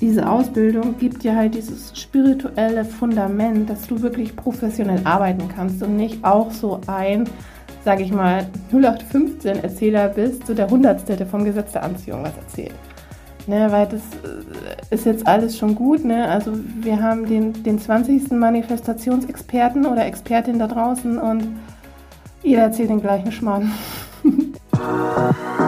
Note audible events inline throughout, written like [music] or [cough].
diese Ausbildung gibt dir halt dieses spirituelle Fundament, dass du wirklich professionell arbeiten kannst und nicht auch so ein, sage ich mal, 0815 Erzähler bist, so der Hundertste, der vom Gesetz der Anziehung was erzählt. Ne, weil das äh, ist jetzt alles schon gut. Ne? Also wir haben den, den 20. Manifestationsexperten oder Expertin da draußen und jeder erzählt den gleichen Schmarrn. [laughs]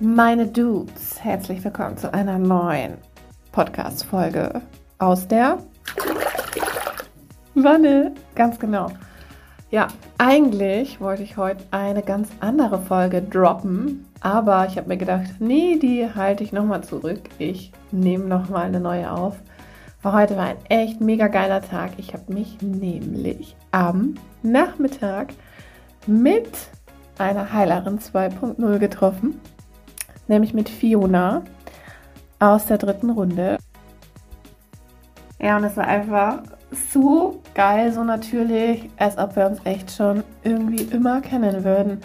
Meine Dudes herzlich willkommen zu einer neuen Podcast-Folge aus der Wanne. Ganz genau. Ja, eigentlich wollte ich heute eine ganz andere Folge droppen, aber ich habe mir gedacht, nee, die halte ich nochmal zurück. Ich nehme nochmal eine neue auf. Weil heute war ein echt mega geiler Tag. Ich habe mich nämlich am Nachmittag mit einer Heilerin 2.0 getroffen nämlich mit Fiona aus der dritten Runde. Ja, und es war einfach so geil, so natürlich, als ob wir uns echt schon irgendwie immer kennen würden.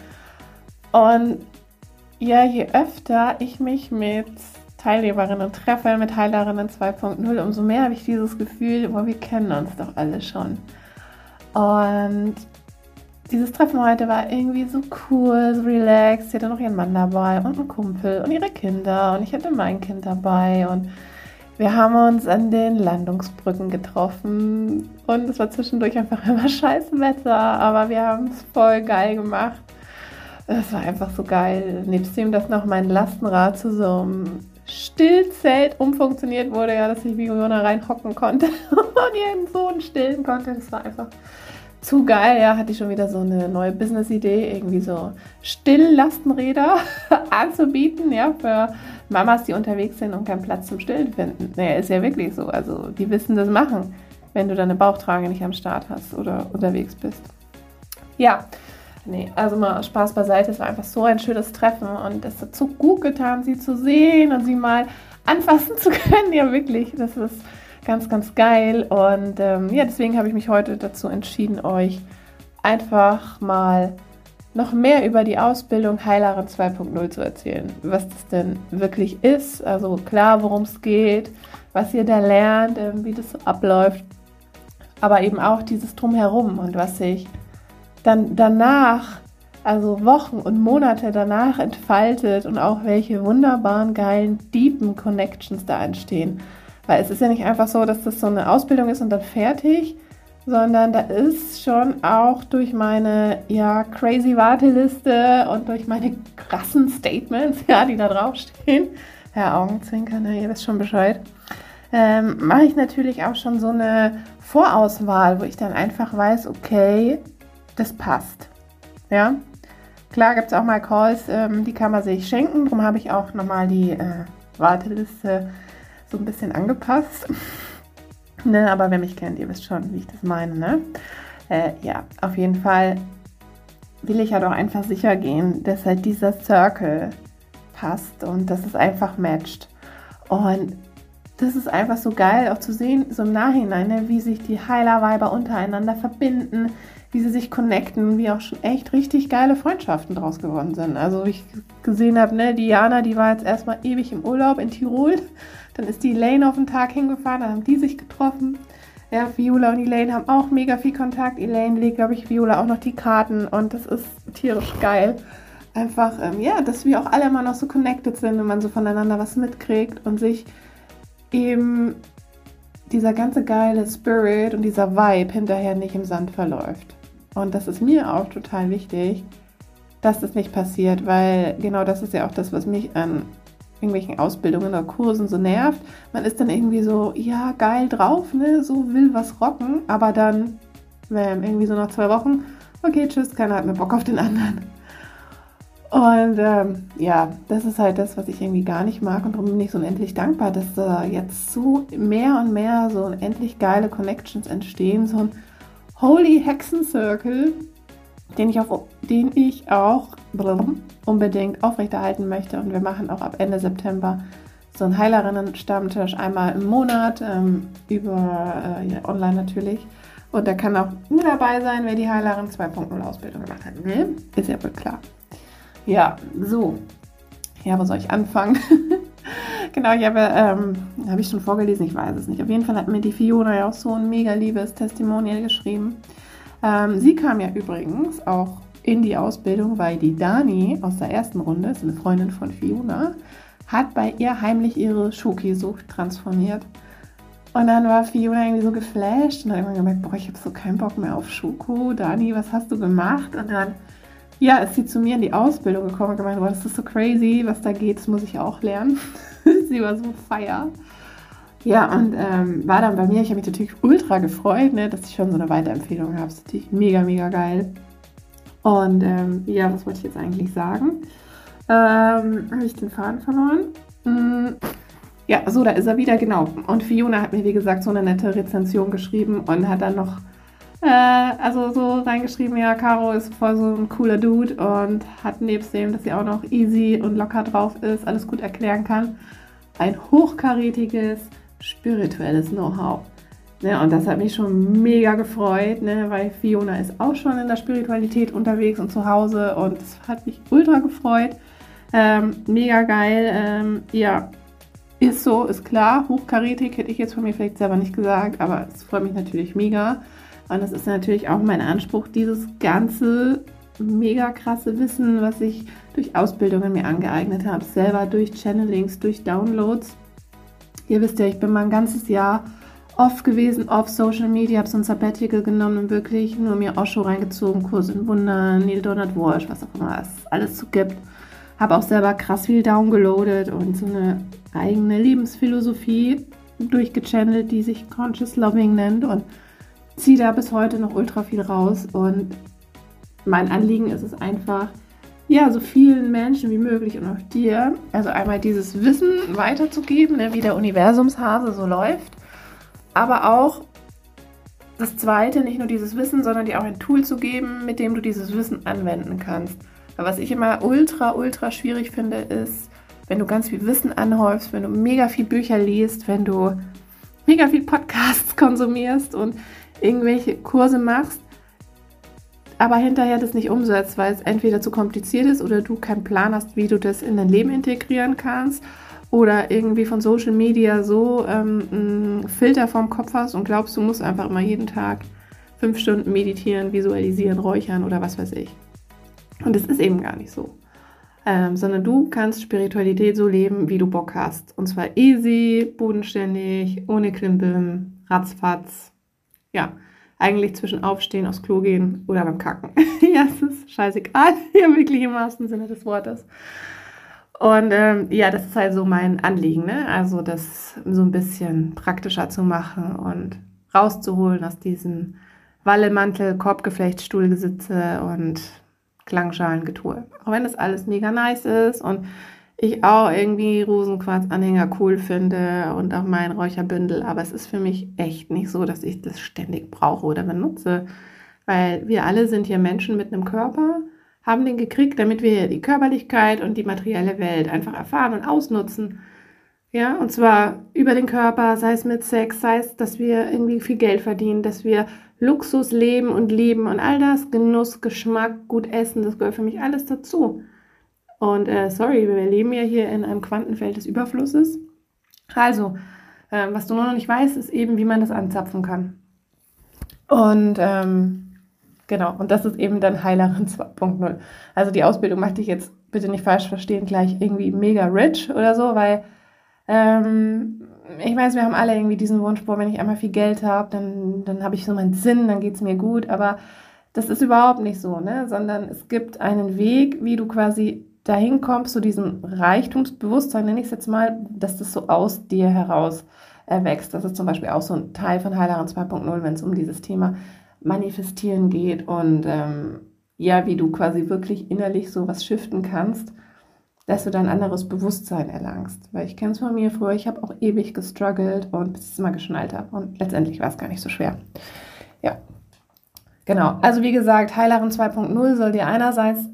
Und ja, je öfter ich mich mit Teilnehmerinnen treffe, mit Heilerinnen 2.0, umso mehr habe ich dieses Gefühl, boah, wir kennen uns doch alle schon. Und dieses Treffen heute war irgendwie so cool, so relaxed. Sie hatte noch ihren Mann dabei und einen Kumpel und ihre Kinder und ich hatte mein Kind dabei und wir haben uns an den Landungsbrücken getroffen und es war zwischendurch einfach [laughs] immer scheiß Wetter, aber wir haben es voll geil gemacht. Es war einfach so geil. Nebst dem, dass noch mein Lastenrad zu so einem Stillzelt umfunktioniert wurde, ja, dass ich wie Fiona reinhocken konnte [laughs] und ihren Sohn stillen konnte. Das war einfach zu geil, ja, hatte ich schon wieder so eine neue Business-Idee, irgendwie so Stilllastenräder [laughs] anzubieten, ja, für Mamas, die unterwegs sind und keinen Platz zum Stillen finden. Naja, ist ja wirklich so. Also, die wissen das machen, wenn du deine Bauchtrage nicht am Start hast oder unterwegs bist. Ja, nee, also mal Spaß beiseite. Es war einfach so ein schönes Treffen und es hat so gut getan, sie zu sehen und sie mal anfassen [laughs] zu können. Ja, wirklich, das ist ganz, ganz geil. Und ähm, ja, deswegen habe ich mich heute dazu entschieden, euch einfach mal noch mehr über die Ausbildung Heilerin 2.0 zu erzählen. Was das denn wirklich ist. Also klar, worum es geht, was ihr da lernt, äh, wie das so abläuft. Aber eben auch dieses Drumherum und was sich dann danach, also Wochen und Monate danach entfaltet und auch welche wunderbaren, geilen, deepen Connections da entstehen. Weil es ist ja nicht einfach so, dass das so eine Ausbildung ist und dann fertig, sondern da ist schon auch durch meine ja crazy Warteliste und durch meine krassen Statements, [laughs] ja, die da draufstehen, Herr Augenzwinkern, ihr wisst schon Bescheid, ähm, mache ich natürlich auch schon so eine Vorauswahl, wo ich dann einfach weiß, okay, das passt. Ja, klar gibt es auch mal Calls, ähm, die kann man sich schenken, darum habe ich auch nochmal die äh, Warteliste so ein bisschen angepasst. ne, aber wer mich kennt, ihr wisst schon, wie ich das meine. Ne? Äh, ja, auf jeden Fall will ich ja doch einfach sicher gehen, dass halt dieser Circle passt und dass es einfach matcht. Und das ist einfach so geil auch zu sehen, so im Nachhinein, ne, wie sich die Heilerweiber untereinander verbinden, wie sie sich connecten, wie auch schon echt richtig geile Freundschaften draus geworden sind. Also wie ich gesehen habe, ne, Diana, die war jetzt erstmal ewig im Urlaub in Tirol dann ist die Elaine auf den Tag hingefahren, dann haben die sich getroffen. Ja, Viola und Elaine haben auch mega viel Kontakt. Elaine legt, glaube ich, Viola auch noch die Karten und das ist tierisch geil. Einfach, ähm, ja, dass wir auch alle immer noch so connected sind und man so voneinander was mitkriegt und sich eben dieser ganze geile Spirit und dieser Vibe hinterher nicht im Sand verläuft. Und das ist mir auch total wichtig, dass das nicht passiert, weil genau das ist ja auch das, was mich an irgendwelchen Ausbildungen oder Kursen so nervt. Man ist dann irgendwie so, ja, geil drauf, ne, so will was rocken, aber dann ähm, irgendwie so nach zwei Wochen, okay, tschüss, keiner hat mehr Bock auf den anderen. Und ähm, ja, das ist halt das, was ich irgendwie gar nicht mag. Und darum bin ich so unendlich dankbar, dass da jetzt so mehr und mehr so unendlich geile Connections entstehen, so ein Holy Hexen Circle, den ich, auf, den ich auch unbedingt aufrechterhalten möchte. Und wir machen auch ab Ende September so einen Heilerinnen-Stammtisch einmal im Monat ähm, über äh, ja, online natürlich. Und da kann auch nur dabei sein, wer die Heilerin 2.0 Ausbildung gemacht hat. Ne? Ist ja wohl klar. Ja, so. Ja, wo soll ich anfangen? [laughs] genau, ich habe, ähm, habe ich schon vorgelesen, ich weiß es nicht. Auf jeden Fall hat mir die Fiona ja auch so ein mega liebes Testimonial geschrieben. Ähm, sie kam ja übrigens auch in die Ausbildung, weil die Dani aus der ersten Runde, ist eine Freundin von Fiona, hat bei ihr heimlich ihre Schoki-Sucht transformiert. Und dann war Fiona irgendwie so geflasht und hat immer gemerkt, boah, ich habe so keinen Bock mehr auf Schoko. Dani, was hast du gemacht? Und dann, ja, ist sie zu mir in die Ausbildung gekommen und gemeint, boah, das ist so crazy, was da geht, das muss ich auch lernen. [laughs] sie war so feier. Ja, und ähm, war dann bei mir, ich habe mich natürlich ultra gefreut, ne, dass ich schon so eine Weiterempfehlung habe. Das ist natürlich mega, mega geil. Und ähm, ja, was wollte ich jetzt eigentlich sagen? Ähm, habe ich den Faden verloren? Hm, ja, so, da ist er wieder, genau. Und Fiona hat mir, wie gesagt, so eine nette Rezension geschrieben und hat dann noch, äh, also so reingeschrieben, ja, Caro ist voll so ein cooler Dude und hat nebst dem, dass sie auch noch easy und locker drauf ist, alles gut erklären kann, ein hochkarätiges spirituelles Know-how. Ne, und das hat mich schon mega gefreut, ne, weil Fiona ist auch schon in der Spiritualität unterwegs und zu Hause und es hat mich ultra gefreut. Ähm, mega geil. Ähm, ja, ist so, ist klar. Hochkarätig hätte ich jetzt von mir vielleicht selber nicht gesagt, aber es freut mich natürlich mega. Und das ist natürlich auch mein Anspruch, dieses ganze mega krasse Wissen, was ich durch Ausbildungen mir angeeignet habe, selber durch Channelings, durch Downloads. Ihr wisst ja, ich bin mal ein ganzes Jahr oft gewesen auf Social Media, habe so ein Sabbatical genommen und wirklich nur mir Osho reingezogen, Kurs in Wunder, Neil Donald Walsh, was auch immer es alles so gibt. Habe auch selber krass viel downgeloadet und so eine eigene Lebensphilosophie durchgechannelt, die sich Conscious Loving nennt und ziehe da bis heute noch ultra viel raus und mein Anliegen ist es einfach, ja, so vielen Menschen wie möglich und auch dir, also einmal dieses Wissen weiterzugeben, ne, wie der Universumshase so läuft aber auch das Zweite, nicht nur dieses Wissen, sondern dir auch ein Tool zu geben, mit dem du dieses Wissen anwenden kannst. Weil was ich immer ultra, ultra schwierig finde, ist, wenn du ganz viel Wissen anhäufst, wenn du mega viel Bücher liest, wenn du mega viel Podcasts [laughs] konsumierst und irgendwelche Kurse machst, aber hinterher das nicht umsetzt, weil es entweder zu kompliziert ist oder du keinen Plan hast, wie du das in dein Leben integrieren kannst oder irgendwie von Social Media so ähm, einen Filter vorm Kopf hast und glaubst, du musst einfach immer jeden Tag fünf Stunden meditieren, visualisieren, räuchern oder was weiß ich. Und es ist eben gar nicht so. Ähm, sondern du kannst Spiritualität so leben, wie du Bock hast. Und zwar easy, bodenständig, ohne Klimbim, ratzfatz. Ja, eigentlich zwischen Aufstehen, aufs Klo gehen oder beim Kacken. [laughs] ja, es ist scheißegal, [laughs] ja, wirklich im wahrsten Sinne des Wortes. Und ähm, ja, das ist halt so mein Anliegen, ne? Also das so ein bisschen praktischer zu machen und rauszuholen aus diesem Wallemantel, Korbgeflecht, Stuhlgesitze und Klangschalengetue. Auch wenn das alles mega nice ist und ich auch irgendwie Rosenquarz-Anhänger cool finde und auch mein Räucherbündel, aber es ist für mich echt nicht so, dass ich das ständig brauche oder benutze, weil wir alle sind hier Menschen mit einem Körper haben den gekriegt, damit wir die Körperlichkeit und die materielle Welt einfach erfahren und ausnutzen. Ja, und zwar über den Körper, sei es mit Sex, sei es, dass wir irgendwie viel Geld verdienen, dass wir Luxus leben und lieben und all das, Genuss, Geschmack, gut essen, das gehört für mich alles dazu. Und äh, sorry, wir leben ja hier in einem Quantenfeld des Überflusses. Also, äh, was du nur noch nicht weißt, ist eben, wie man das anzapfen kann. Und ähm, Genau, und das ist eben dann Heilerin [laughs] 2.0. Also die Ausbildung macht dich jetzt bitte nicht falsch verstehen, gleich irgendwie mega rich oder so, weil ähm, ich weiß, wir haben alle irgendwie diesen Wunsch, boah, wenn ich einmal viel Geld habe, dann, dann habe ich so meinen Sinn, dann geht es mir gut, aber das ist überhaupt nicht so, ne? sondern es gibt einen Weg, wie du quasi dahin kommst, zu diesem Reichtumsbewusstsein, nenne ich es jetzt mal, dass das so aus dir heraus erwächst. Das ist zum Beispiel auch so ein Teil von Heileren 2.0, wenn es um dieses Thema Manifestieren geht und ähm, ja, wie du quasi wirklich innerlich so was shiften kannst, dass du dann anderes Bewusstsein erlangst. Weil ich kenne es von mir früher, ich habe auch ewig gestruggelt und bis ich es mal geschnallt habe. Und letztendlich war es gar nicht so schwer. Ja. Genau. Also wie gesagt, Heilerin 2.0 soll dir einerseits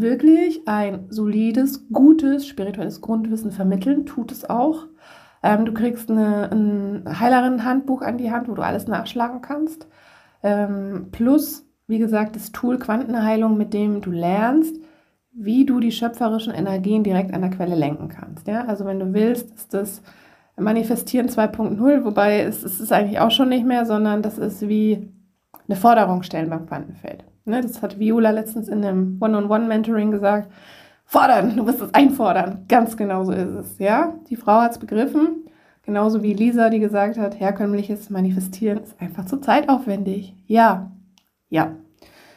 wirklich ein solides, gutes, spirituelles Grundwissen vermitteln, tut es auch. Ähm, du kriegst eine, ein Heilerinnen-Handbuch an die Hand, wo du alles nachschlagen kannst. Ähm, plus, wie gesagt, das Tool Quantenheilung, mit dem du lernst, wie du die schöpferischen Energien direkt an der Quelle lenken kannst. Ja? Also wenn du willst, ist das Manifestieren 2.0, wobei es, es ist eigentlich auch schon nicht mehr, sondern das ist wie eine Forderung stellen beim Quantenfeld. Ne? Das hat Viola letztens in einem One-on-One-Mentoring gesagt. Fordern, du musst es einfordern. Ganz genau so ist es. Ja? Die Frau hat es begriffen Genauso wie Lisa, die gesagt hat, herkömmliches Manifestieren ist einfach zu zeitaufwendig. Ja, ja,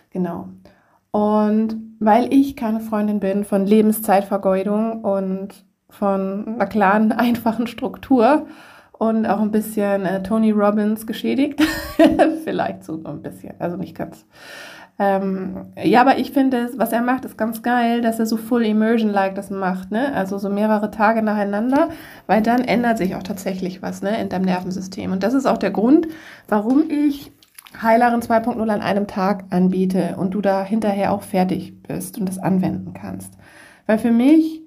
genau. Und weil ich keine Freundin bin von Lebenszeitvergeudung und von einer klaren, [laughs] einfachen Struktur und auch ein bisschen äh, Tony Robbins geschädigt, [laughs] vielleicht so ein bisschen, also nicht ganz, ähm, ja, aber ich finde, was er macht, ist ganz geil, dass er so Full Immersion-like das macht, ne? Also so mehrere Tage nacheinander, weil dann ändert sich auch tatsächlich was, ne, in deinem Nervensystem. Und das ist auch der Grund, warum ich Heilerin 2.0 an einem Tag anbiete und du da hinterher auch fertig bist und das anwenden kannst. Weil für mich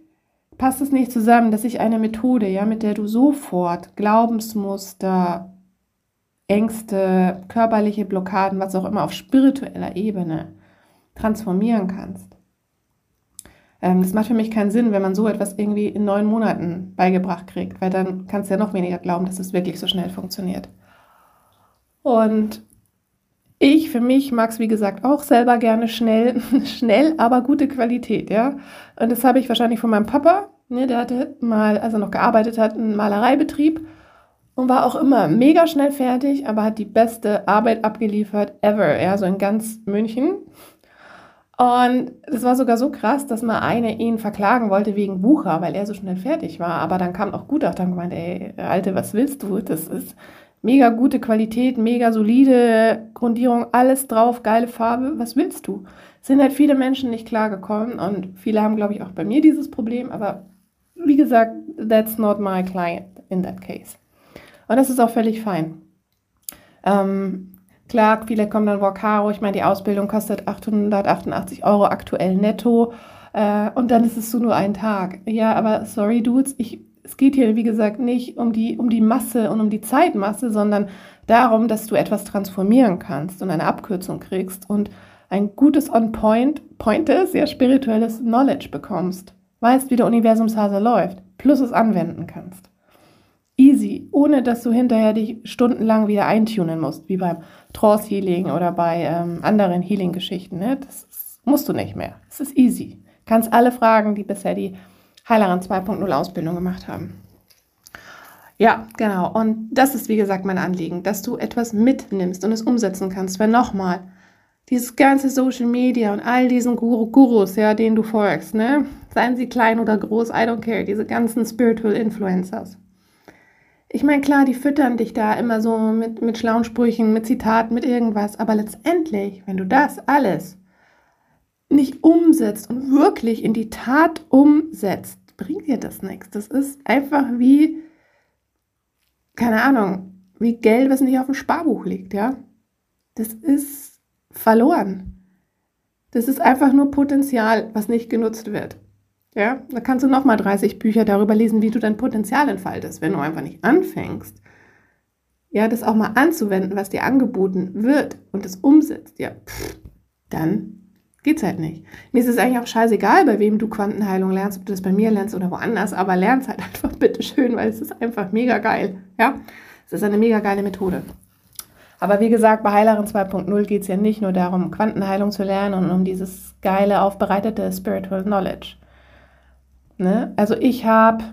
passt es nicht zusammen, dass ich eine Methode, ja, mit der du sofort Glaubensmuster, Ängste, körperliche Blockaden, was auch immer auf spiritueller Ebene transformieren kannst. Ähm, das macht für mich keinen Sinn, wenn man so etwas irgendwie in neun Monaten beigebracht kriegt, weil dann kannst du ja noch weniger glauben, dass es wirklich so schnell funktioniert. Und ich für mich mag es, wie gesagt, auch selber gerne schnell, [laughs] schnell, aber gute Qualität, ja. Und das habe ich wahrscheinlich von meinem Papa, ne, der hatte mal, als er noch gearbeitet hat, einen Malereibetrieb und war auch immer mega schnell fertig, aber hat die beste Arbeit abgeliefert ever, ja, so in ganz München. Und das war sogar so krass, dass mal eine ihn verklagen wollte wegen Wucher, weil er so schnell fertig war. Aber dann kam auch Gutachter und gemeint, ey, Alte, was willst du? Das ist mega gute Qualität, mega solide Grundierung, alles drauf, geile Farbe. Was willst du? Sind halt viele Menschen nicht klargekommen und viele haben, glaube ich, auch bei mir dieses Problem. Aber wie gesagt, that's not my client in that case. Und das ist auch völlig fein. Ähm, klar, viele kommen dann, wow, Caro, ich meine, die Ausbildung kostet 888 Euro aktuell netto. Äh, und dann ist es so nur ein Tag. Ja, aber sorry, Dudes, ich, es geht hier, wie gesagt, nicht um die, um die Masse und um die Zeitmasse, sondern darum, dass du etwas transformieren kannst und eine Abkürzung kriegst und ein gutes On-Point, pointes, sehr spirituelles Knowledge bekommst. Weißt, wie der Universumshase läuft, plus es anwenden kannst easy, ohne dass du hinterher dich stundenlang wieder eintunen musst, wie beim Trance Healing oder bei ähm, anderen Healing-Geschichten. Ne? Das musst du nicht mehr. Es ist easy. Kannst alle fragen, die bisher die Heilerin 2.0 Ausbildung gemacht haben. Ja, genau. Und das ist, wie gesagt, mein Anliegen, dass du etwas mitnimmst und es umsetzen kannst. Weil nochmal, dieses ganze Social Media und all diesen Guru Gurus, ja, denen du folgst, ne? Seien sie klein oder groß, I don't care, diese ganzen Spiritual Influencers ich meine, klar, die füttern dich da immer so mit, mit schlauen Sprüchen, mit Zitaten, mit irgendwas. Aber letztendlich, wenn du das alles nicht umsetzt und wirklich in die Tat umsetzt, bringt dir das nichts. Das ist einfach wie, keine Ahnung, wie Geld, was nicht auf dem Sparbuch liegt, ja. Das ist verloren. Das ist einfach nur Potenzial, was nicht genutzt wird. Ja, da kannst du nochmal 30 Bücher darüber lesen, wie du dein Potenzial entfaltest, wenn du einfach nicht anfängst. Ja, das auch mal anzuwenden, was dir angeboten wird und das umsetzt, ja, pff, dann geht's halt nicht. Mir ist es eigentlich auch scheißegal, bei wem du Quantenheilung lernst, ob du das bei mir lernst oder woanders, aber lern's halt [laughs] einfach bitte schön, weil es ist einfach mega geil. Ja, es ist eine mega geile Methode. Aber wie gesagt, bei Heilerin 2.0 geht es ja nicht nur darum, Quantenheilung zu lernen und um dieses geile, aufbereitete Spiritual Knowledge. Ne? Also ich habe,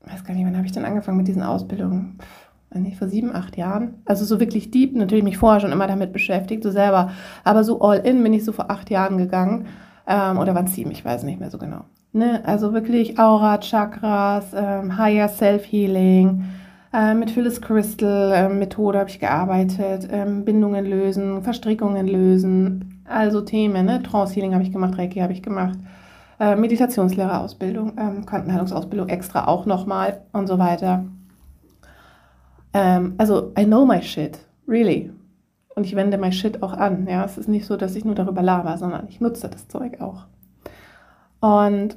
weiß gar nicht, wann habe ich denn angefangen mit diesen Ausbildungen? Nicht, vor sieben, acht Jahren. Also so wirklich deep, natürlich mich vorher schon immer damit beschäftigt, so selber. Aber so all in bin ich so vor acht Jahren gegangen. ähm, oder wann Sieben, ich weiß nicht mehr so genau. Ne? Also wirklich Aura, Chakras, ähm, Higher Self-Healing, äh, mit Phyllis Crystal äh, Methode habe ich gearbeitet, ähm, Bindungen lösen, Verstrickungen lösen, also Themen, ne? Trance Healing habe ich gemacht, Reiki habe ich gemacht, äh, Meditationslehrerausbildung, ähm, Quantenheilungsausbildung extra auch nochmal und so weiter. Ähm, also I know my shit, really. Und ich wende my shit auch an. Ja, es ist nicht so, dass ich nur darüber laber, sondern ich nutze das Zeug auch. Und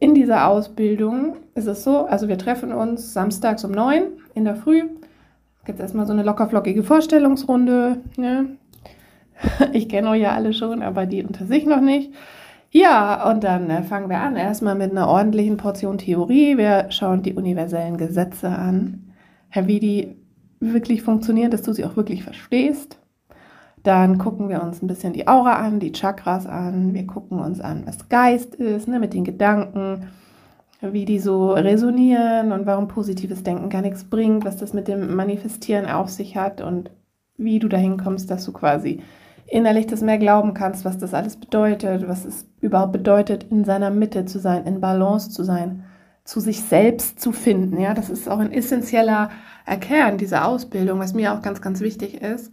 in dieser Ausbildung ist es so, also wir treffen uns samstags um neun in der Früh. Gibt es erstmal so eine lockerflockige Vorstellungsrunde. Ne? [laughs] Ich kenne euch ja alle schon, aber die unter sich noch nicht. Ja, und dann äh, fangen wir an. Erstmal mit einer ordentlichen Portion Theorie. Wir schauen die universellen Gesetze an, wie die wirklich funktionieren, dass du sie auch wirklich verstehst. Dann gucken wir uns ein bisschen die Aura an, die Chakras an. Wir gucken uns an, was Geist ist, ne, mit den Gedanken, wie die so resonieren und warum positives Denken gar nichts bringt, was das mit dem Manifestieren auf sich hat und wie du dahin kommst, dass du quasi innerlich das mehr glauben kannst, was das alles bedeutet, was es überhaupt bedeutet, in seiner Mitte zu sein, in Balance zu sein, zu sich selbst zu finden. Ja, das ist auch ein essentieller Kern dieser Ausbildung, was mir auch ganz, ganz wichtig ist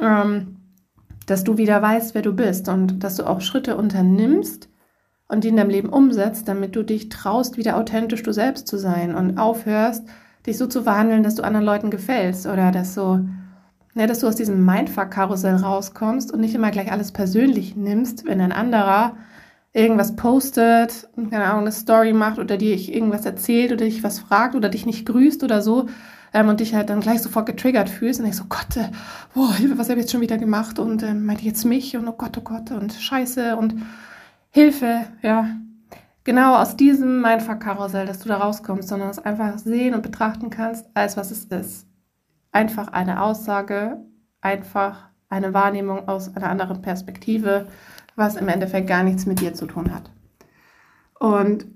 ähm, dass du wieder weißt, wer du bist und dass du auch Schritte unternimmst und die in deinem Leben umsetzt, damit du dich traust, wieder authentisch du selbst zu sein und aufhörst, dich so zu verhandeln, dass du anderen Leuten gefällst oder dass so, ja, dass du aus diesem Mindfuck-Karussell rauskommst und nicht immer gleich alles persönlich nimmst, wenn ein anderer irgendwas postet, keine Ahnung, eine Story macht oder dir irgendwas erzählt oder dich was fragt oder dich nicht grüßt oder so, ähm, und dich halt dann gleich sofort getriggert fühlst und denkst so, Gott, äh, boah, Hilfe, was habe ich jetzt schon wieder gemacht und äh, meinte jetzt mich und oh Gott, oh Gott und Scheiße und Hilfe, ja. Genau aus diesem Mindfuck-Karussell, dass du da rauskommst, sondern es einfach sehen und betrachten kannst, als was es ist. Einfach eine Aussage, einfach eine Wahrnehmung aus einer anderen Perspektive, was im Endeffekt gar nichts mit dir zu tun hat. Und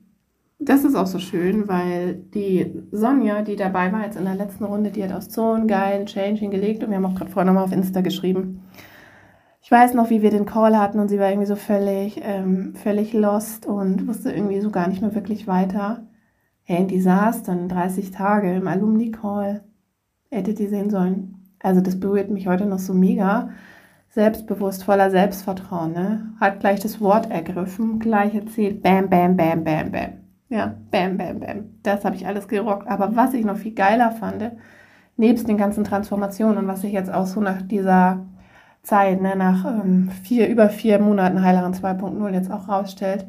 das ist auch so schön, weil die Sonja, die dabei war jetzt in der letzten Runde, die hat aus so einen geilen Change hingelegt und wir haben auch gerade vorher nochmal auf Insta geschrieben. Ich weiß noch, wie wir den Call hatten und sie war irgendwie so völlig, ähm, völlig lost und wusste irgendwie so gar nicht mehr wirklich weiter. Hey, und die saß dann 30 Tage im Alumni-Call. Hättet ihr sehen sollen. Also das berührt mich heute noch so mega. Selbstbewusst, voller Selbstvertrauen, ne? Hat gleich das Wort ergriffen, gleich erzählt, bam, bam, bam, bam, bam. Ja, bam, bam, bam. Das habe ich alles gerockt. Aber was ich noch viel geiler fand, nebst den ganzen Transformationen und was sich jetzt auch so nach dieser Zeit, ne, nach ähm, vier, über vier Monaten Heilerin 2.0 jetzt auch rausstellt,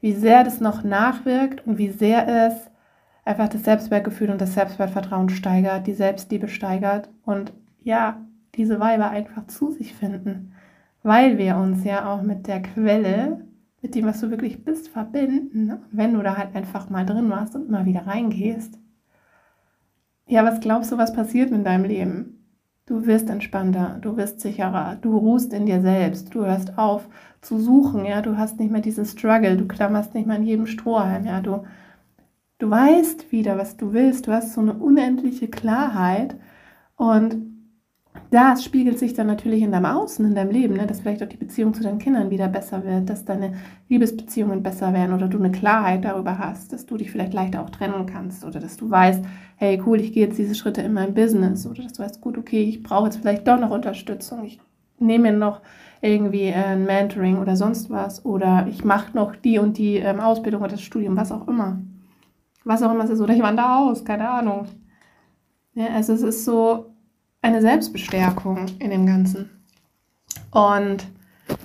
wie sehr das noch nachwirkt und wie sehr es einfach das Selbstwertgefühl und das Selbstwertvertrauen steigert, die Selbstliebe steigert und ja, diese Weiber einfach zu sich finden, weil wir uns ja auch mit der Quelle mit dem, was du wirklich bist, verbinden. Wenn du da halt einfach mal drin warst und mal wieder reingehst. Ja, was glaubst du, was passiert in deinem Leben? Du wirst entspannter, du wirst sicherer, du ruhst in dir selbst, du hörst auf zu suchen, ja, du hast nicht mehr diesen Struggle, du klammerst nicht mehr an jedem Strohhalm, ja, du, du weißt wieder, was du willst, du hast so eine unendliche Klarheit und das spiegelt sich dann natürlich in deinem Außen, in deinem Leben, ne? dass vielleicht auch die Beziehung zu deinen Kindern wieder besser wird, dass deine Liebesbeziehungen besser werden oder du eine Klarheit darüber hast, dass du dich vielleicht leichter auch trennen kannst oder dass du weißt, hey cool, ich gehe jetzt diese Schritte in mein Business oder dass du weißt, gut, okay, ich brauche jetzt vielleicht doch noch Unterstützung, ich nehme noch irgendwie äh, ein Mentoring oder sonst was oder ich mache noch die und die ähm, Ausbildung oder das Studium, was auch immer. Was auch immer es ist oder ich wandere aus, keine Ahnung. Ja, also es ist so, eine Selbstbestärkung in dem Ganzen. Und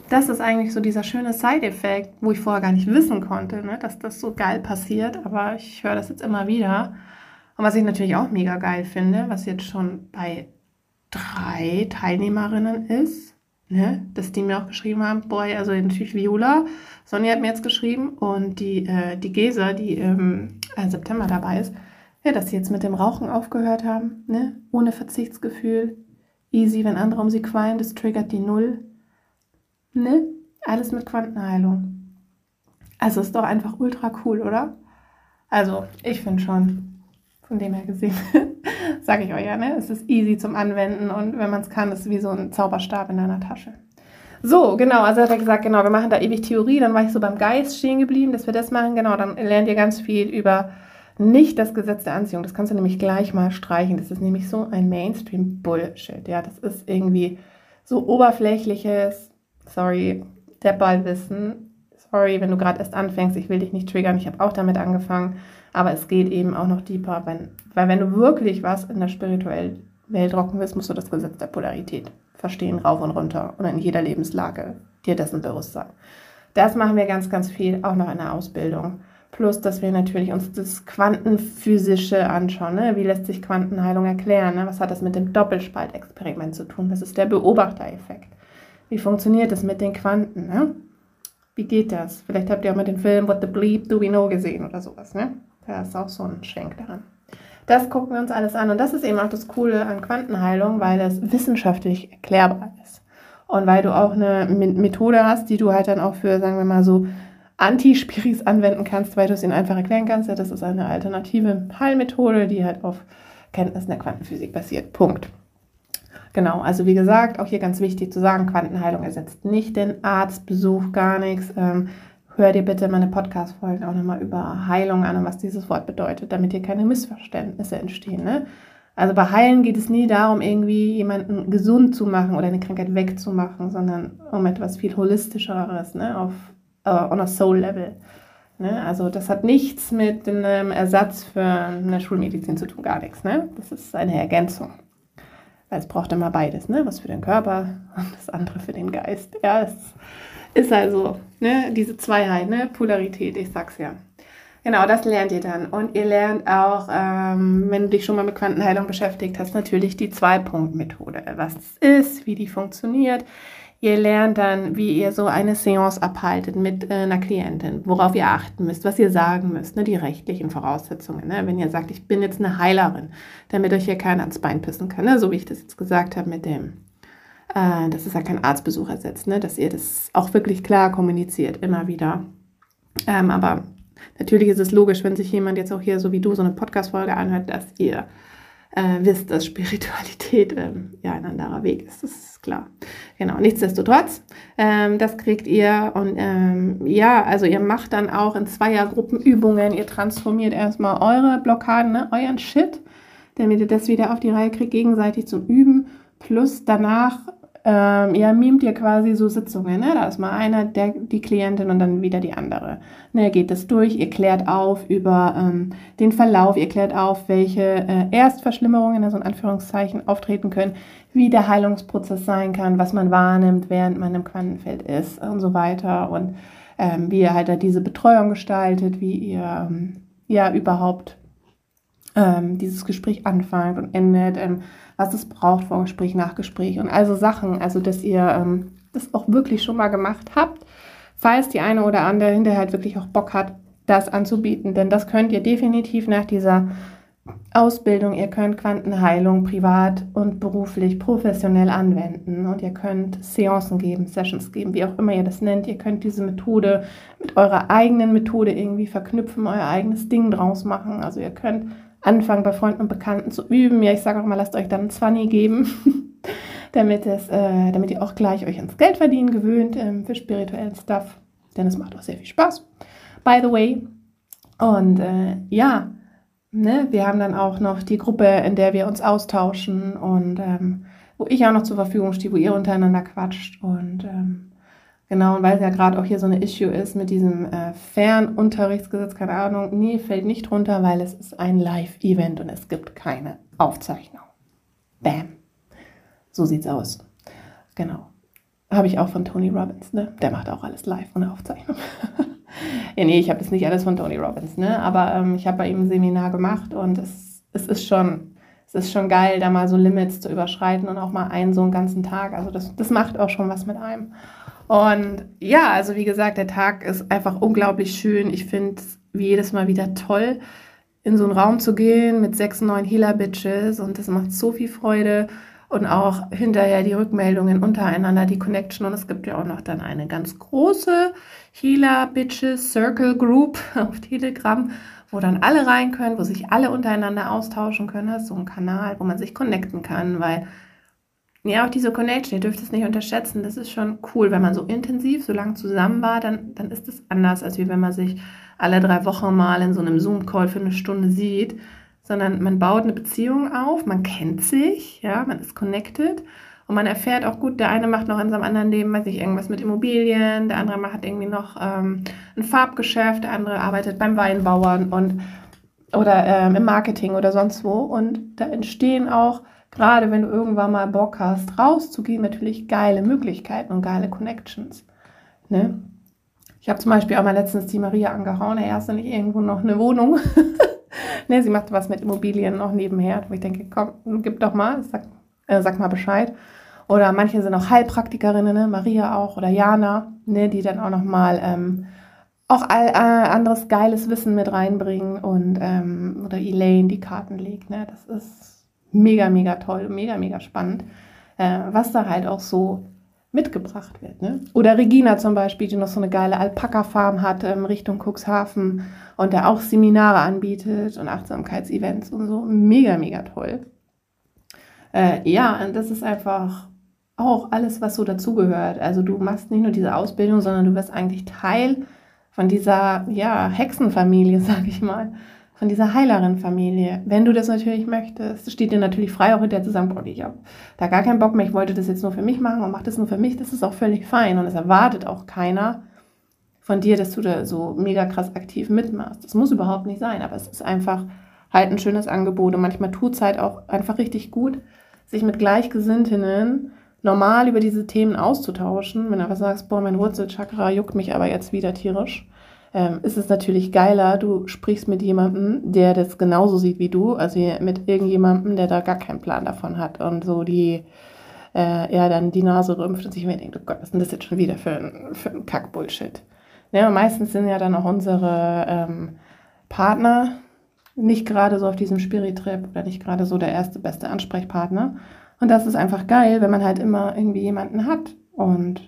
das ist eigentlich so dieser schöne Side-Effekt, wo ich vorher gar nicht wissen konnte, ne, dass das so geil passiert. Aber ich höre das jetzt immer wieder. Und was ich natürlich auch mega geil finde, was jetzt schon bei drei Teilnehmerinnen ist, ne, dass die mir auch geschrieben haben, boy, also natürlich Viola, Sonja hat mir jetzt geschrieben und die, äh, die Gesa, die im äh, September dabei ist, ja, dass sie jetzt mit dem Rauchen aufgehört haben, ne? ohne Verzichtsgefühl. Easy, wenn andere um sie qualmen, das triggert die Null. Ne? Alles mit Quantenheilung. Also ist doch einfach ultra cool, oder? Also, ich finde schon, von dem her gesehen, [laughs] sage ich euch ja, ne? Es ist easy zum Anwenden und wenn man es kann, ist es wie so ein Zauberstab in deiner Tasche. So, genau, also hat er gesagt, genau, wir machen da ewig Theorie, dann war ich so beim Geist stehen geblieben, dass wir das machen, genau, dann lernt ihr ganz viel über nicht das Gesetz der Anziehung, das kannst du nämlich gleich mal streichen, das ist nämlich so ein Mainstream-Bullshit, ja, das ist irgendwie so oberflächliches, sorry, Deppballwissen, sorry, wenn du gerade erst anfängst, ich will dich nicht triggern, ich habe auch damit angefangen, aber es geht eben auch noch deeper, wenn, weil wenn du wirklich was in der spirituellen Welt rocken willst, musst du das Gesetz der Polarität verstehen, rauf und runter und in jeder Lebenslage dir dessen bewusst sein. Das machen wir ganz, ganz viel, auch noch in der Ausbildung. Plus, dass wir natürlich uns das Quantenphysische anschauen. Ne? Wie lässt sich Quantenheilung erklären? Ne? Was hat das mit dem Doppelspaltexperiment zu tun? Was ist der Beobachtereffekt? Wie funktioniert das mit den Quanten? Ne? Wie geht das? Vielleicht habt ihr auch mal den Film What the Bleep Do We Know gesehen oder sowas. Ne? Da ist auch so ein Schenk daran. Das gucken wir uns alles an. Und das ist eben auch das Coole an Quantenheilung, weil es wissenschaftlich erklärbar ist. Und weil du auch eine Methode hast, die du halt dann auch für, sagen wir mal so, Anti-Spiris anwenden kannst, weil du es ihnen einfach erklären kannst. Ja, das ist eine alternative Heilmethode, die halt auf Kenntnissen der Quantenphysik basiert. Punkt. Genau, also wie gesagt, auch hier ganz wichtig zu sagen, Quantenheilung ersetzt nicht den Arztbesuch, gar nichts. Hör dir bitte meine Podcast-Folgen auch nochmal über Heilung an und was dieses Wort bedeutet, damit hier keine Missverständnisse entstehen. Ne? Also bei Heilen geht es nie darum, irgendwie jemanden gesund zu machen oder eine Krankheit wegzumachen, sondern um etwas viel holistischeres, ne? auf uh, on a soul level. Ne? Also das hat nichts mit einem Ersatz für eine Schulmedizin zu tun, gar nichts. Ne? Das ist eine Ergänzung. Weil es braucht immer beides, ne? was für den Körper und das andere für den Geist. Ja, es ist also ne? diese Zweiheit, ne? Polarität, ich sag's ja. Genau, das lernt ihr dann. Und ihr lernt auch, ähm, wenn du dich schon mal mit Quantenheilung beschäftigt hast, natürlich die Zwei-Punkt-Methode. Was es ist, wie die funktioniert. Ihr lernt dann, wie ihr so eine Seance abhaltet mit äh, einer Klientin, worauf ihr achten müsst, was ihr sagen müsst, ne, die rechtlichen Voraussetzungen. Ne? Wenn ihr sagt, ich bin jetzt eine Heilerin, damit euch hier keiner ans Bein pissen kann, ne? so wie ich das jetzt gesagt habe mit dem, äh, dass es ja kein Arztbesuch ersetzt, ne? dass ihr das auch wirklich klar kommuniziert, immer wieder. Ähm, aber natürlich ist es logisch, wenn sich jemand jetzt auch hier so wie du so eine Podcast-Folge anhört, dass ihr äh, wisst, dass Spiritualität ähm, ja ein anderer Weg ist. Das ist klar. Genau. Nichtsdestotrotz, ähm, das kriegt ihr und ähm, ja, also ihr macht dann auch in Zweiergruppen Übungen. Ihr transformiert erstmal eure Blockaden, ne, euren Shit, damit ihr das wieder auf die Reihe kriegt, gegenseitig zum Üben. Plus danach ähm, ja, mimt ihr quasi so Sitzungen. Ne? Da ist mal einer, der, die Klientin und dann wieder die andere. Ne, geht das durch, ihr klärt auf über ähm, den Verlauf, ihr klärt auf, welche äh, Erstverschlimmerungen, also in Anführungszeichen, auftreten können, wie der Heilungsprozess sein kann, was man wahrnimmt, während man im Quantenfeld ist und so weiter. Und ähm, wie ihr halt da diese Betreuung gestaltet, wie ihr ähm, ja überhaupt ähm, dieses Gespräch anfangt und endet, ähm, was es braucht vor Gespräch, nach Gespräch und also Sachen, also dass ihr ähm, das auch wirklich schon mal gemacht habt, falls die eine oder andere hinterher halt wirklich auch Bock hat, das anzubieten, denn das könnt ihr definitiv nach dieser Ausbildung, ihr könnt Quantenheilung privat und beruflich professionell anwenden und ihr könnt Seancen geben, Sessions geben, wie auch immer ihr das nennt. Ihr könnt diese Methode mit eurer eigenen Methode irgendwie verknüpfen, euer eigenes Ding draus machen. Also ihr könnt anfangen, bei Freunden und Bekannten zu üben. Ja, ich sage auch mal, lasst euch dann ein 20 geben, [laughs] damit, es, äh, damit ihr auch gleich euch ans Geld verdienen gewöhnt ähm, für spirituellen Stuff. Denn es macht auch sehr viel Spaß. By the way. Und äh, ja, ne, wir haben dann auch noch die Gruppe, in der wir uns austauschen und ähm, wo ich auch noch zur Verfügung stehe, wo ihr untereinander quatscht. Und ähm, Genau, und weil es ja gerade auch hier so eine Issue ist mit diesem äh, Fernunterrichtsgesetz, keine Ahnung, nee, fällt nicht runter, weil es ist ein Live-Event und es gibt keine Aufzeichnung. Bam. So sieht's aus. Genau. Habe ich auch von Tony Robbins, ne? Der macht auch alles live ohne Aufzeichnung. [laughs] ja, nee, ich habe das nicht alles von Tony Robbins, ne? Aber ähm, ich habe bei ihm ein Seminar gemacht und es, es ist schon, es ist schon geil, da mal so Limits zu überschreiten und auch mal einen so einen ganzen Tag. Also das, das macht auch schon was mit einem. Und ja, also wie gesagt, der Tag ist einfach unglaublich schön. Ich finde es jedes Mal wieder toll, in so einen Raum zu gehen mit sechs, neun Healer-Bitches und das macht so viel Freude. Und auch hinterher die Rückmeldungen untereinander, die Connection. Und es gibt ja auch noch dann eine ganz große Healer-Bitches Circle Group [laughs] auf Telegram, wo dann alle rein können, wo sich alle untereinander austauschen können. Das ist so ein Kanal, wo man sich connecten kann, weil Ja, auch diese Connection, ihr dürft es nicht unterschätzen. Das ist schon cool, wenn man so intensiv, so lange zusammen war, dann, dann ist es anders, als wie wenn man sich alle drei Wochen mal in so einem Zoom-Call für eine Stunde sieht. Sondern man baut eine Beziehung auf, man kennt sich, ja, man ist connected und man erfährt auch gut, der eine macht noch in seinem anderen Leben, weiß ich, irgendwas mit Immobilien, der andere macht irgendwie noch ähm, ein Farbgeschäft, der andere arbeitet beim Weinbauern und oder ähm, im Marketing oder sonst wo. Und da entstehen auch gerade wenn du irgendwann mal Bock hast, rauszugehen, natürlich geile Möglichkeiten und geile Connections. Ne? Ich habe zum Beispiel auch mal letztens die Maria angehauen, er hast du nicht irgendwo noch eine Wohnung? [laughs] ne, sie macht was mit Immobilien noch nebenher, wo ich denke, komm, gib doch mal, sag, äh, sag mal Bescheid. Oder manche sind auch Heilpraktikerinnen, ne? Maria auch oder Jana, ne? die dann auch noch mal ähm, auch all, äh, anderes geiles Wissen mit reinbringen und ähm, oder Elaine die Karten legt. Ne? Das ist mega, mega toll, mega, mega spannend, äh, was da halt auch so mitgebracht wird. Ne? Oder Regina zum Beispiel, die noch so eine geile Alpaka-Farm hat ähm, Richtung Cuxhaven und der auch Seminare anbietet und Achtsamkeitsevents und so. Mega, mega toll. Äh, ja, und das ist einfach auch alles, was so dazugehört. Also du machst nicht nur diese Ausbildung, sondern du wirst eigentlich Teil von dieser ja, Hexenfamilie, [laughs] sag ich mal von dieser Heilerin-Familie. Wenn du das natürlich möchtest, steht dir natürlich frei, auch hinterher zu sagen, boah, ich habe da gar keinen Bock mehr, ich wollte das jetzt nur für mich machen und mache das nur für mich. Das ist auch völlig fein und es erwartet auch keiner von dir, dass du da so mega krass aktiv mitmachst. Das muss überhaupt nicht sein, aber es ist einfach halt ein schönes Angebot und manchmal tut es halt auch einfach richtig gut, sich mit Gleichgesinntinnen normal über diese Themen auszutauschen. Wenn du aber sagst, boah, mein Wurzelchakra juckt mich aber jetzt wieder tierisch, ähm, ist es natürlich geiler, du sprichst mit jemandem, der das genauso sieht wie du, also mit irgendjemandem, der da gar keinen Plan davon hat und so die, äh, ja, dann die Nase rümpft und sich mir denkt, oh Gott, was ist denn das jetzt schon wieder für ein, für ein Kack-Bullshit? Ja, meistens sind ja dann auch unsere ähm, Partner nicht gerade so auf diesem Spirit-Trip oder nicht gerade so der erste, beste Ansprechpartner. Und das ist einfach geil, wenn man halt immer irgendwie jemanden hat. Und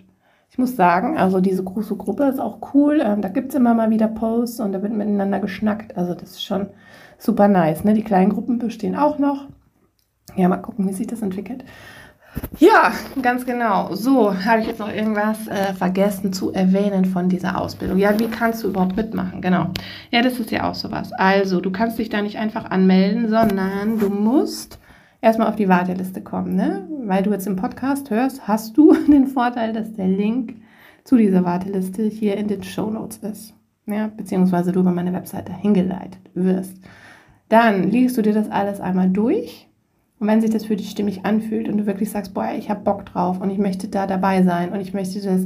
ich muss sagen, also diese große Gruppe ist auch cool. Ähm, da gibt es immer mal wieder Posts und da wird miteinander geschnackt. Also das ist schon super nice. Ne? Die kleinen Gruppen bestehen auch noch. Ja, mal gucken, wie sich das entwickelt. Ja, ganz genau. So, habe ich jetzt noch irgendwas äh, vergessen zu erwähnen von dieser Ausbildung? Ja, wie kannst du überhaupt mitmachen? Genau. Ja, das ist ja auch sowas. Also, du kannst dich da nicht einfach anmelden, sondern du musst erstmal auf die Warteliste kommen. Ne? Weil du jetzt im Podcast hörst, hast du [laughs] den Vorteil, dass der Link zu dieser Warteliste hier in den Show Notes ist. Ja? Beziehungsweise du über meine Webseite hingeleitet wirst. Dann liest du dir das alles einmal durch. Und wenn sich das für dich stimmig anfühlt und du wirklich sagst, boah, ich habe Bock drauf und ich möchte da dabei sein und ich möchte das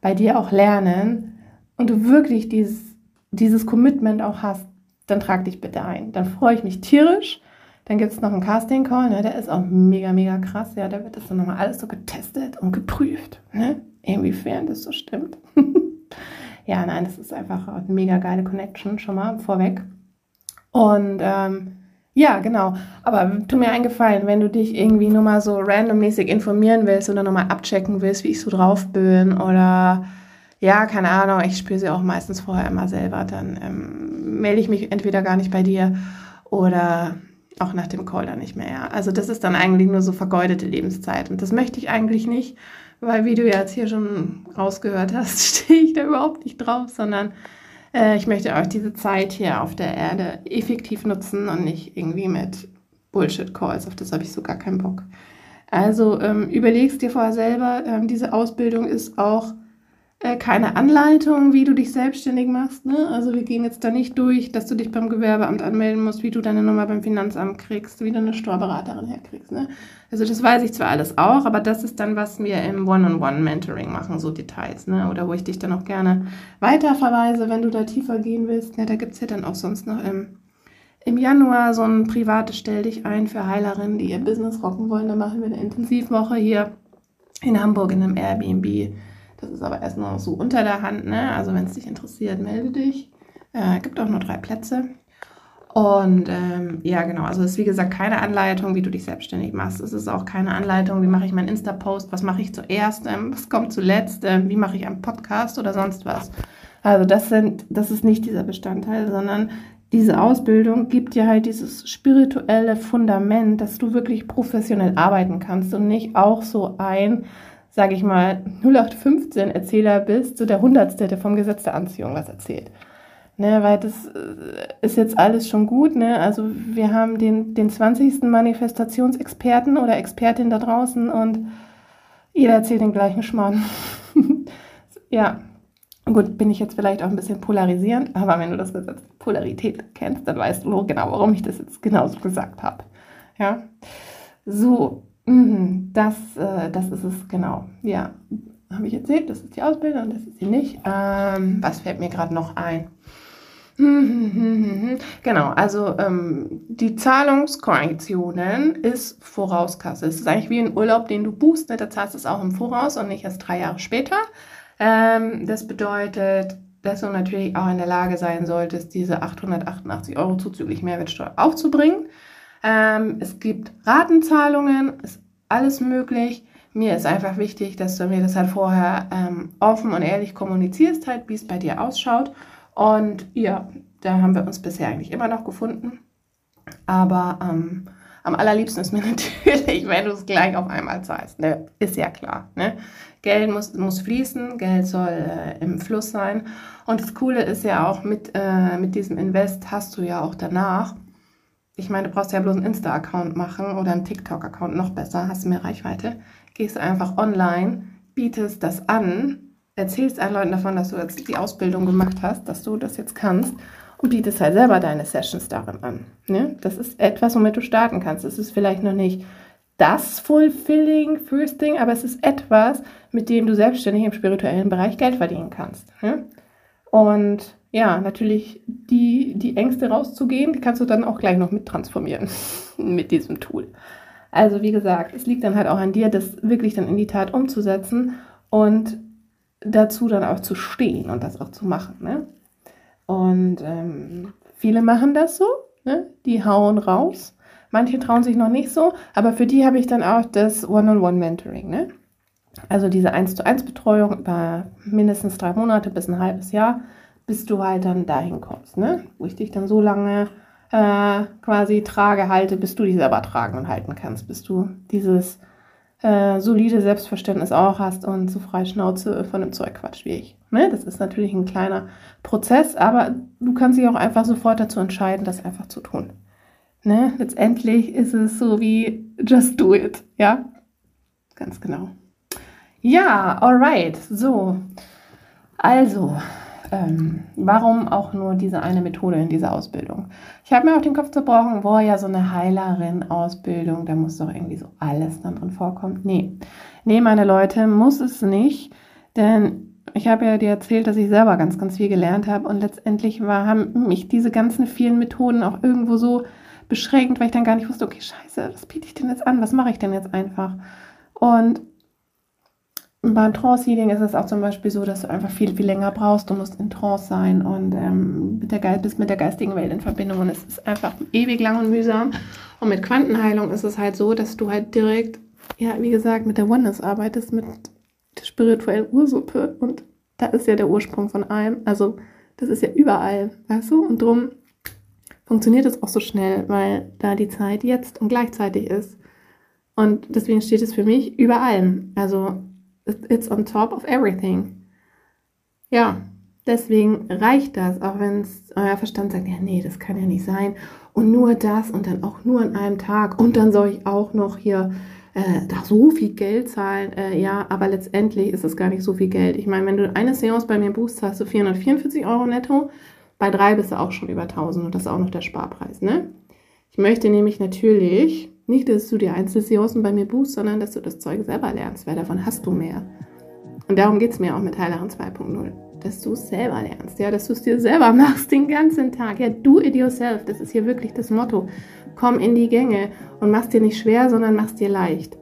bei dir auch lernen und du wirklich dieses, dieses Commitment auch hast, dann trag dich bitte ein. Dann freue ich mich tierisch dann gibt es noch einen Casting-Call, ne? der ist auch mega, mega krass. Ja, da wird das dann nochmal alles so getestet und geprüft, ne? inwiefern das so stimmt. [laughs] ja, nein, das ist einfach eine mega geile Connection schon mal vorweg. Und ähm, ja, genau. Aber tu mir eingefallen, wenn du dich irgendwie nur mal so randommäßig informieren willst oder nochmal abchecken willst, wie ich so drauf bin oder ja, keine Ahnung, ich spüre sie auch meistens vorher immer selber, dann ähm, melde ich mich entweder gar nicht bei dir oder auch nach dem Call dann nicht mehr. Ja. Also das ist dann eigentlich nur so vergeudete Lebenszeit. Und das möchte ich eigentlich nicht, weil wie du jetzt hier schon rausgehört hast, [laughs] stehe ich da überhaupt nicht drauf, sondern äh, ich möchte euch diese Zeit hier auf der Erde effektiv nutzen und nicht irgendwie mit Bullshit-Calls. Auf das habe ich so gar keinen Bock. Also ähm, überlegst dir vorher selber, ähm, diese Ausbildung ist auch äh, keine Anleitung, wie du dich selbstständig machst. Ne? Also wir gehen jetzt da nicht durch, dass du dich beim Gewerbeamt anmelden musst, wie du deine Nummer beim Finanzamt kriegst, wie du eine Steuerberaterin herkriegst. Ne? Also das weiß ich zwar alles auch, aber das ist dann, was wir im One-on-One-Mentoring machen, so Details. Ne? Oder wo ich dich dann auch gerne weiterverweise, wenn du da tiefer gehen willst. Ne? Da gibt es ja dann auch sonst noch im, im Januar so ein privates Stell dich ein für Heilerinnen, die ihr Business rocken wollen. Da machen wir eine Intensivwoche hier in Hamburg in einem Airbnb das ist aber erst noch so unter der Hand. Ne? Also wenn es dich interessiert, melde dich. Äh, gibt auch nur drei Plätze. Und ähm, ja, genau, also es ist wie gesagt keine Anleitung, wie du dich selbstständig machst. Es ist auch keine Anleitung, wie mache ich meinen Insta-Post, was mache ich zuerst, ähm, was kommt zuletzt, ähm, wie mache ich einen Podcast oder sonst was. Also das sind, das ist nicht dieser Bestandteil, sondern diese Ausbildung gibt dir halt dieses spirituelle Fundament, dass du wirklich professionell arbeiten kannst und nicht auch so ein, sage ich mal, 0815 Erzähler bist, so der Hundertste, der vom Gesetz der Anziehung was erzählt. Ne, weil das äh, ist jetzt alles schon gut. Ne? Also wir haben den, den 20. Manifestationsexperten oder Expertin da draußen und jeder erzählt den gleichen Schmarrn. [laughs] ja, gut, bin ich jetzt vielleicht auch ein bisschen polarisierend, aber wenn du das Gesetz Polarität kennst, dann weißt du genau, warum ich das jetzt genauso gesagt habe. Ja, so, mh, das, äh, das ist es genau. Ja, habe ich erzählt, das ist die Ausbildung und das ist sie nicht. Ähm, was fällt mir gerade noch ein? [laughs] Genau, also ähm, die Zahlungskorrektionen ist Vorauskasse. Es ist eigentlich wie ein Urlaub, den du buchst, ne? da zahlst du es auch im Voraus und nicht erst drei Jahre später. Ähm, das bedeutet, dass du natürlich auch in der Lage sein solltest, diese 888 Euro zuzüglich Mehrwertsteuer aufzubringen. Ähm, es gibt Ratenzahlungen, ist alles möglich. Mir ist einfach wichtig, dass du mir das halt vorher ähm, offen und ehrlich kommunizierst, halt, wie es bei dir ausschaut. Und ja, da haben wir uns bisher eigentlich immer noch gefunden. Aber ähm, am allerliebsten ist mir [laughs] natürlich, wenn du es gleich auf einmal zahlst. Ne? Ist ja klar. Ne? Geld muss, muss fließen, Geld soll äh, im Fluss sein. Und das Coole ist ja auch, mit, äh, mit diesem Invest hast du ja auch danach, ich meine, du brauchst ja bloß einen Insta-Account machen oder einen TikTok-Account, noch besser, hast mehr Reichweite. Gehst einfach online, bietest das an erzählst allen Leuten davon, dass du jetzt die Ausbildung gemacht hast, dass du das jetzt kannst und bietest halt selber deine Sessions darin an. Ne? Das ist etwas, womit du starten kannst. Es ist vielleicht noch nicht das fulfilling First Thing, aber es ist etwas, mit dem du selbstständig im spirituellen Bereich Geld verdienen kannst. Ne? Und ja, natürlich die, die Ängste rauszugehen, die kannst du dann auch gleich noch mit transformieren [laughs] mit diesem Tool. Also wie gesagt, es liegt dann halt auch an dir, das wirklich dann in die Tat umzusetzen und dazu dann auch zu stehen und das auch zu machen. Ne? Und ähm, viele machen das so, ne? die hauen raus. Manche trauen sich noch nicht so, aber für die habe ich dann auch das One-on-One-Mentoring. Ne? Also diese 1 zu 1 Betreuung über mindestens drei Monate bis ein halbes Jahr, bis du halt dann dahin kommst, ne? wo ich dich dann so lange äh, quasi trage, halte, bis du dich selber tragen und halten kannst, bis du dieses äh, solide Selbstverständnis auch hast und so frei Schnauze von dem Zeug quatscht wie ich. Ne? Das ist natürlich ein kleiner Prozess, aber du kannst dich auch einfach sofort dazu entscheiden, das einfach zu tun. Ne? Letztendlich ist es so wie just do it, ja? Ganz genau. Ja, alright. So. Also, ähm, warum auch nur diese eine Methode in dieser Ausbildung? Ich habe mir auf den Kopf zerbrochen, wo ja so eine Heilerin-Ausbildung, da muss doch irgendwie so alles dann drin vorkommen. Nee, nee, meine Leute, muss es nicht, denn ich habe ja dir erzählt, dass ich selber ganz, ganz viel gelernt habe und letztendlich war, haben mich diese ganzen vielen Methoden auch irgendwo so beschränkt, weil ich dann gar nicht wusste, okay, scheiße, was biete ich denn jetzt an? Was mache ich denn jetzt einfach? Und beim Trance-Healing ist es auch zum Beispiel so, dass du einfach viel, viel länger brauchst. Du musst in Trance sein und ähm, mit der bist mit der geistigen Welt in Verbindung. Und es ist einfach ewig lang und mühsam. Und mit Quantenheilung ist es halt so, dass du halt direkt, ja, wie gesagt, mit der Oneness arbeitest, mit der spirituellen Ursuppe. Und da ist ja der Ursprung von allem. Also, das ist ja überall, weißt du? Und drum funktioniert es auch so schnell, weil da die Zeit jetzt und gleichzeitig ist. Und deswegen steht es für mich über allem. Also It's on top of everything. Ja, deswegen reicht das, auch wenn euer Verstand sagt, ja, nee, das kann ja nicht sein. Und nur das und dann auch nur an einem Tag. Und dann soll ich auch noch hier äh, da so viel Geld zahlen. Äh, ja, aber letztendlich ist es gar nicht so viel Geld. Ich meine, wenn du eine Seance bei mir buchst, hast du 444 Euro netto. Bei drei bist du auch schon über 1000 und das ist auch noch der Sparpreis, ne? Ich möchte nämlich natürlich nicht, dass du die Einzelseancen bei mir buchst, sondern dass du das Zeug selber lernst, weil davon hast du mehr. Und darum geht es mir auch mit Heilerin 2.0. Dass du es selber lernst, ja, dass du es dir selber machst den ganzen Tag. Ja, do it yourself. Das ist hier wirklich das Motto. Komm in die Gänge und mach's dir nicht schwer, sondern mach's dir leicht.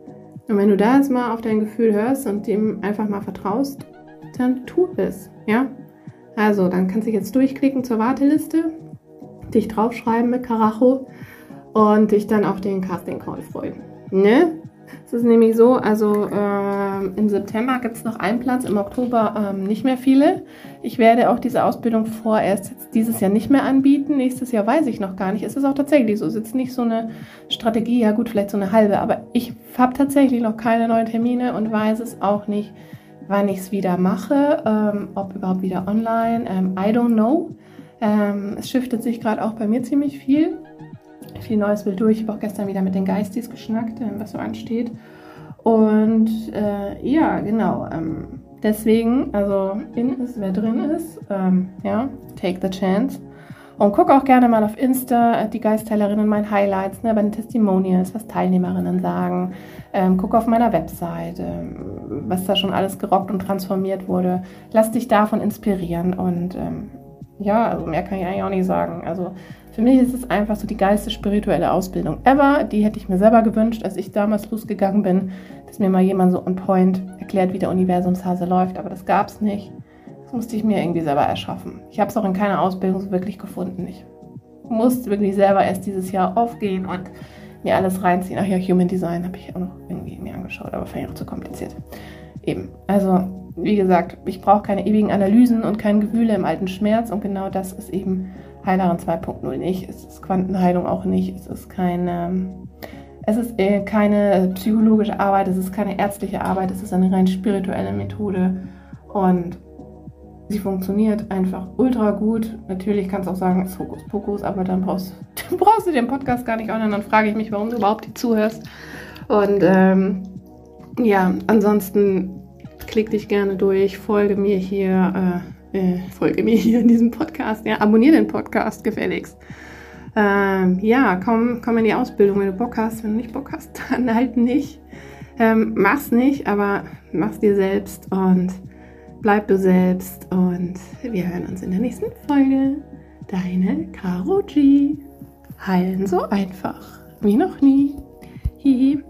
Und wenn du da jetzt mal auf dein Gefühl hörst und dem einfach mal vertraust, dann tu es, ja. Also, dann kannst du jetzt durchklicken zur Warteliste, dich draufschreiben mit Karacho und dich dann auf den Casting Call freuen. Ne? Es ist nämlich so, also äh, im September gibt es noch einen Platz, im Oktober ähm, nicht mehr viele. Ich werde auch diese Ausbildung vorerst dieses Jahr nicht mehr anbieten. Nächstes Jahr weiß ich noch gar nicht. Es ist auch tatsächlich so. Es ist jetzt nicht so eine Strategie, ja gut, vielleicht so eine halbe, aber ich habe tatsächlich noch keine neuen Termine und weiß es auch nicht, wann ich es wieder mache, ähm, ob überhaupt wieder online. Ähm, I don't know. Ähm, es shiftet sich gerade auch bei mir ziemlich viel viel Neues will durch. Ich habe auch gestern wieder mit den Geistis geschnackt, ähm, was so ansteht. Und äh, ja, genau. Ähm, deswegen, also in ist, wer drin ist, ähm, ja, take the chance. Und guck auch gerne mal auf Insta, äh, die Geistheilerinnen, mein Highlights, ne, bei den Testimonials, was Teilnehmerinnen sagen. Ähm, guck auf meiner Website, ähm, was da schon alles gerockt und transformiert wurde. Lass dich davon inspirieren und ähm, ja, also mehr kann ich eigentlich auch nicht sagen. Also für mich ist es einfach so die geilste spirituelle Ausbildung ever. Die hätte ich mir selber gewünscht, als ich damals losgegangen bin, dass mir mal jemand so on point erklärt, wie der Universumshase läuft. Aber das gab es nicht. Das musste ich mir irgendwie selber erschaffen. Ich habe es auch in keiner Ausbildung so wirklich gefunden. Ich musste wirklich selber erst dieses Jahr aufgehen und mir alles reinziehen. Ach ja, Human Design habe ich auch noch irgendwie mir angeschaut, aber fand ich auch zu kompliziert. Eben. Also, wie gesagt, ich brauche keine ewigen Analysen und kein Gewühle im alten Schmerz. Und genau das ist eben Heilerin 2.0 nicht, es ist Quantenheilung auch nicht, es ist keine, es ist äh, keine psychologische Arbeit, es ist keine ärztliche Arbeit, es ist eine rein spirituelle Methode. Und sie funktioniert einfach ultra gut. Natürlich kannst du auch sagen, es ist Hokuspokus, aber dann brauchst, [laughs] dann brauchst du den Podcast gar nicht an dann frage ich mich, warum du überhaupt die zuhörst. Und ähm, ja, ansonsten klick dich gerne durch, folge mir hier. Äh, äh, folge mir hier in diesem Podcast. Ja, abonniere den Podcast gefälligst. Ähm, ja, komm, komm in die Ausbildung, wenn du Bock hast. Wenn du nicht Bock hast, [laughs] dann halt nicht. Ähm, mach's nicht, aber mach's dir selbst und bleib du selbst. Und wir hören uns in der nächsten Folge. Deine Caro G. Heilen so einfach wie noch nie. Hihi.